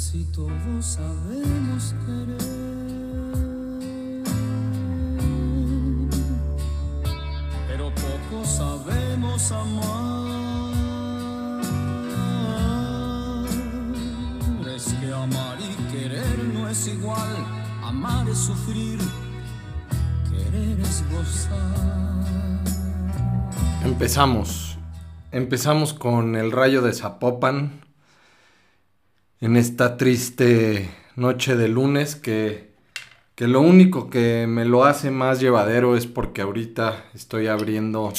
casi todos sabemos querer. Pero poco sabemos amar. Es que amar y querer no es igual. Amar es sufrir, querer es gozar. Empezamos. Empezamos con el rayo de Zapopan en esta triste noche de lunes que, que lo único que me lo hace más llevadero es porque ahorita estoy abriendo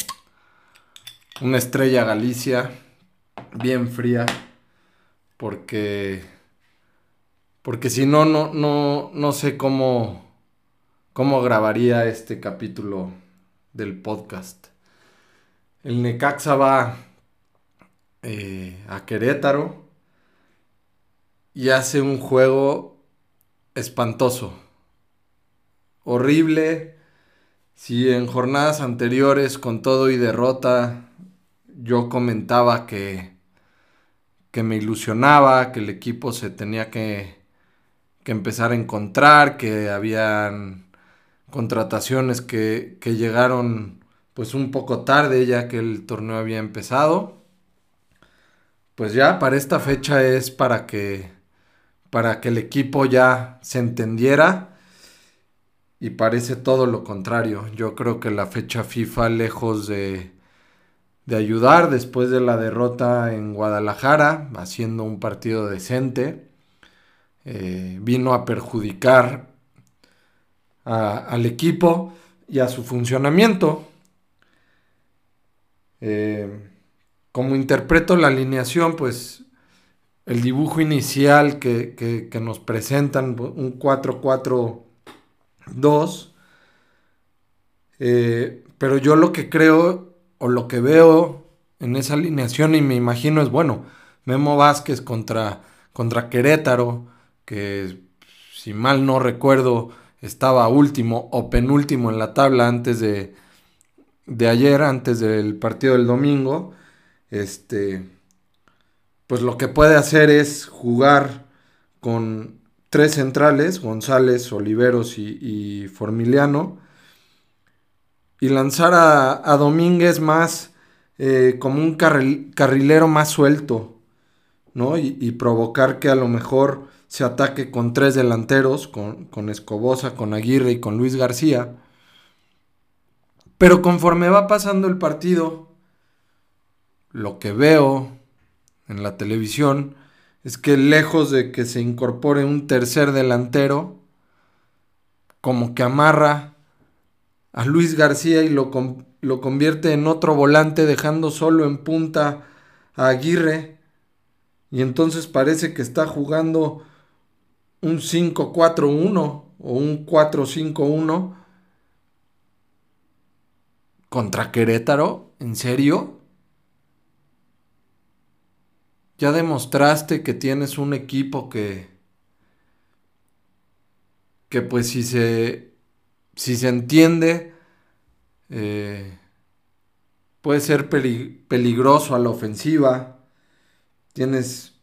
una estrella Galicia bien fría porque porque si no no no no sé cómo cómo grabaría este capítulo del podcast. El Necaxa va eh, a Querétaro y hace un juego espantoso, horrible. Si en jornadas anteriores con todo y derrota yo comentaba que, que me ilusionaba, que el equipo se tenía que, que empezar a encontrar, que habían contrataciones que, que llegaron pues un poco tarde ya que el torneo había empezado. Pues ya para esta fecha es para que para que el equipo ya se entendiera y parece todo lo contrario. Yo creo que la fecha FIFA lejos de de ayudar después de la derrota en Guadalajara, haciendo un partido decente, eh, vino a perjudicar a, al equipo y a su funcionamiento. Eh, como interpreto la alineación, pues el dibujo inicial que, que, que nos presentan, un 4-4-2, eh, pero yo lo que creo o lo que veo en esa alineación y me imagino es, bueno, Memo Vázquez contra, contra Querétaro, que si mal no recuerdo estaba último o penúltimo en la tabla antes de, de ayer, antes del partido del domingo, este, pues lo que puede hacer es jugar con tres centrales, González, Oliveros y, y Formiliano, y lanzar a, a Domínguez más eh, como un carril, carrilero más suelto, ¿no? Y, y, provocar que a lo mejor se ataque con tres delanteros, con, con Escobosa, con Aguirre y con Luis García. Pero conforme va pasando el partido, lo que veo en la televisión es que lejos de que se incorpore un tercer delantero, como que amarra a Luis García y lo, lo convierte en otro volante dejando solo en punta a Aguirre. Y entonces parece que está jugando un 5-4-1 o un 4-5-1 contra Querétaro, ¿en serio? Ya demostraste que tienes un equipo que que pues si se si se entiende eh, puede ser pelig peligroso a la ofensiva. Tienes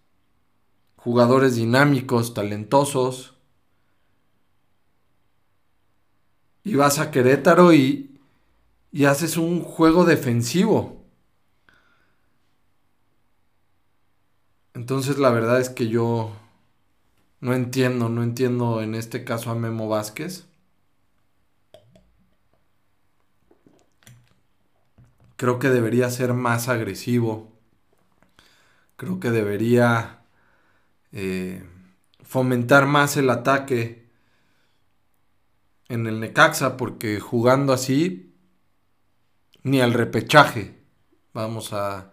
jugadores dinámicos, talentosos. Y vas a Querétaro y, y haces un juego defensivo. Entonces la verdad es que yo no entiendo, no entiendo en este caso a Memo Vázquez. Creo que debería ser más agresivo. Creo que debería eh, fomentar más el ataque en el Necaxa porque jugando así ni al repechaje vamos a,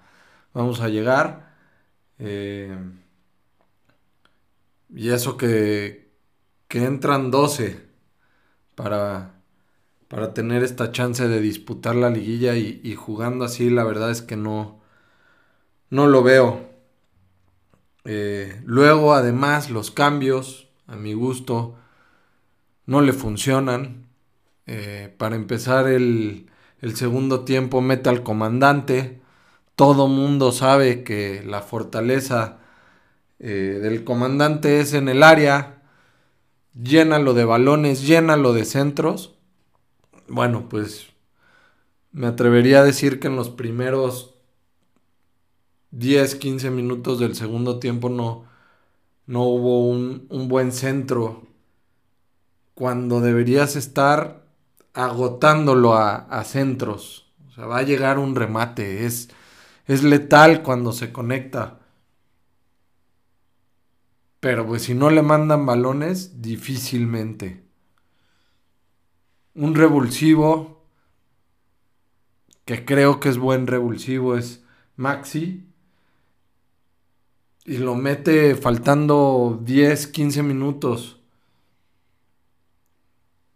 vamos a llegar. Eh, y eso que, que entran 12 para, para tener esta chance de disputar la liguilla y, y, jugando así, la verdad es que no, no lo veo. Eh, luego, además, los cambios, a mi gusto, no le funcionan. Eh, para empezar, el, el segundo tiempo mete al comandante todo mundo sabe que la fortaleza eh, del comandante es en el área, llénalo de balones, llénalo de centros. Bueno, pues me atrevería a decir que en los primeros 10, 15 minutos del segundo tiempo no, no hubo un, buen centro cuando deberías estar agotándolo a, a, centros. O sea, va a llegar un remate. Es, es letal cuando se conecta. Pero pues si no le mandan balones, difícilmente. Un revulsivo, que creo que es buen revulsivo, es Maxi. Y lo mete faltando 10, 15 minutos.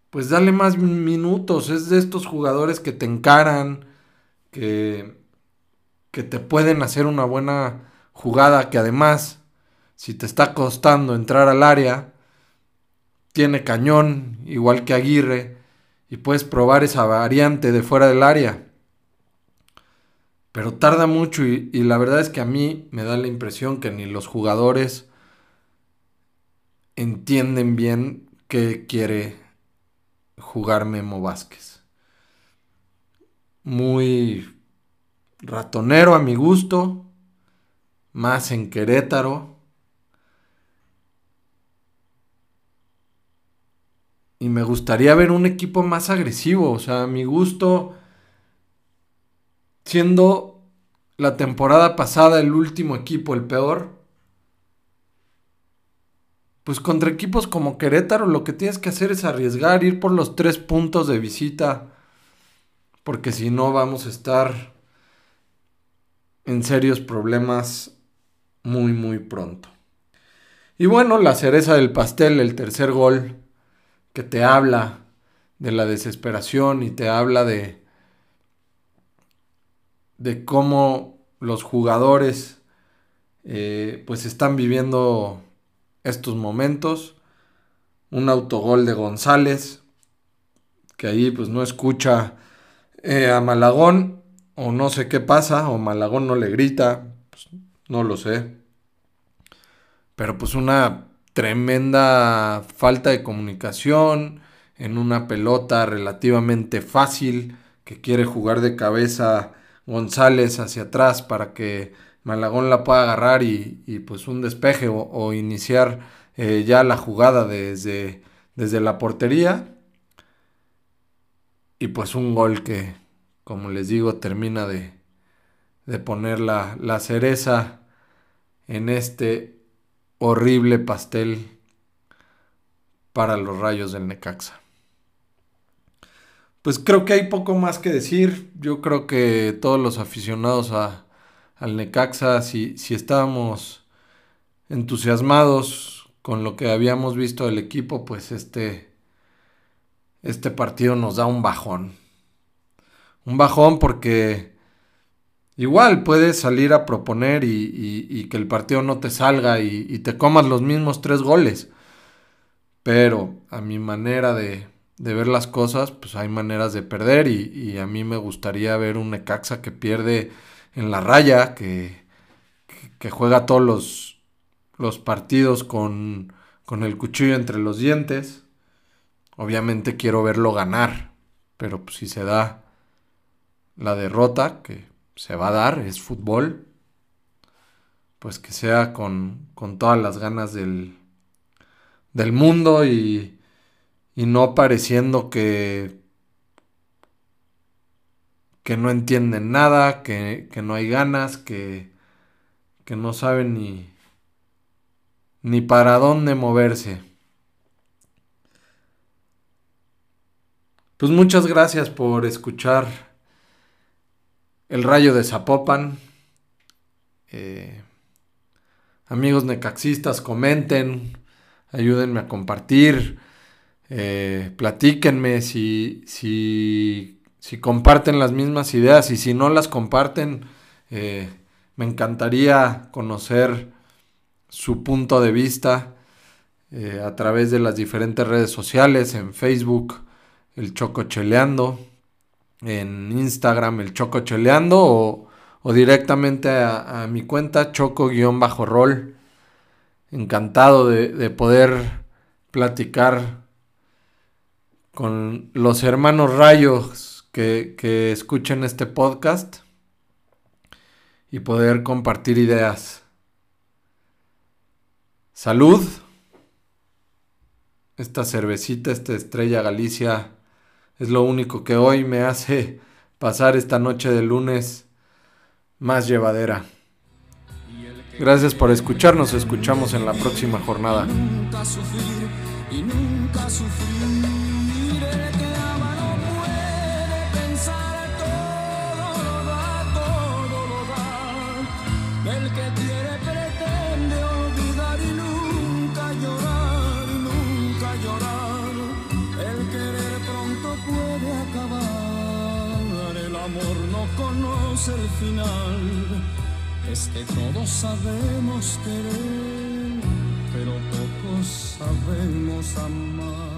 Pues dale más minutos. Es de estos jugadores que te encaran, que que te pueden hacer una buena jugada que además, si te está costando entrar al área, tiene cañón, igual que Aguirre, y puedes probar esa variante de fuera del área. Pero tarda mucho y, la verdad es que a mí me da la impresión que ni los jugadores entienden bien qué quiere jugar Memo Vázquez. Muy ratonero a mi gusto, más en Querétaro. Y me gustaría ver un equipo más agresivo, o sea, a mi gusto, siendo la temporada pasada el último equipo, el peor. Pues contra equipos como Querétaro lo que tienes que hacer es arriesgar, ir por los tres puntos de visita, porque si no vamos a estar en serios problemas muy, muy pronto. Y bueno, la cereza del pastel, el tercer gol, que te habla de la desesperación y te habla de, de cómo los jugadores eh, pues están viviendo estos momentos. Un autogol de González, que ahí pues no escucha eh, a Malagón o no sé qué pasa, o Malagón no le grita, pues, no lo sé. Pero pues una tremenda falta de comunicación en una pelota relativamente fácil que quiere jugar de cabeza González hacia atrás para que Malagón la pueda agarrar y, pues un despeje o, iniciar eh, ya la jugada desde, desde la portería. Y pues un gol que, como les digo, termina de, de poner la, la cereza en este horrible pastel para los rayos del Necaxa. Pues creo que hay poco más que decir. Yo creo que todos los aficionados a, al Necaxa, si, si estábamos entusiasmados con lo que habíamos visto del equipo, pues este, este partido nos da un bajón un bajón porque igual puedes salir a proponer y, que el partido no te salga y, te comas los mismos tres goles. Pero a mi manera de, ver las cosas, pues hay maneras de perder y, a mí me gustaría ver un Necaxa que pierde en la raya, que, que juega todos los, los partidos con, con el cuchillo entre los dientes. Obviamente quiero verlo ganar, pero pues, si se da la derrota que se va a dar, es fútbol, pues que sea con, todas las ganas del, del mundo y, y no pareciendo que, que no entienden nada, que, que no hay ganas, que, que no saben ni, ni para dónde moverse. Pues muchas gracias por escuchar el Rayo de Zapopan. Eh, amigos necaxistas, comenten, ayúdenme a compartir, eh, platíquenme si, si, comparten las mismas ideas y si no las comparten, eh, me encantaría conocer su punto de vista a través de las diferentes redes sociales, en Facebook, el Choco Cheleando, en Instagram el Choco Cheleando o, directamente a, mi cuenta Choco-Rol encantado de, poder platicar con los hermanos rayos que, que escuchen este podcast y poder compartir ideas. Salud. Esta cervecita, esta estrella Galicia, es lo único que hoy me hace pasar esta noche de lunes más llevadera. Gracias por escucharnos, escuchamos en la próxima jornada. el es que todos sabemos querer, pero pocos sabemos amar.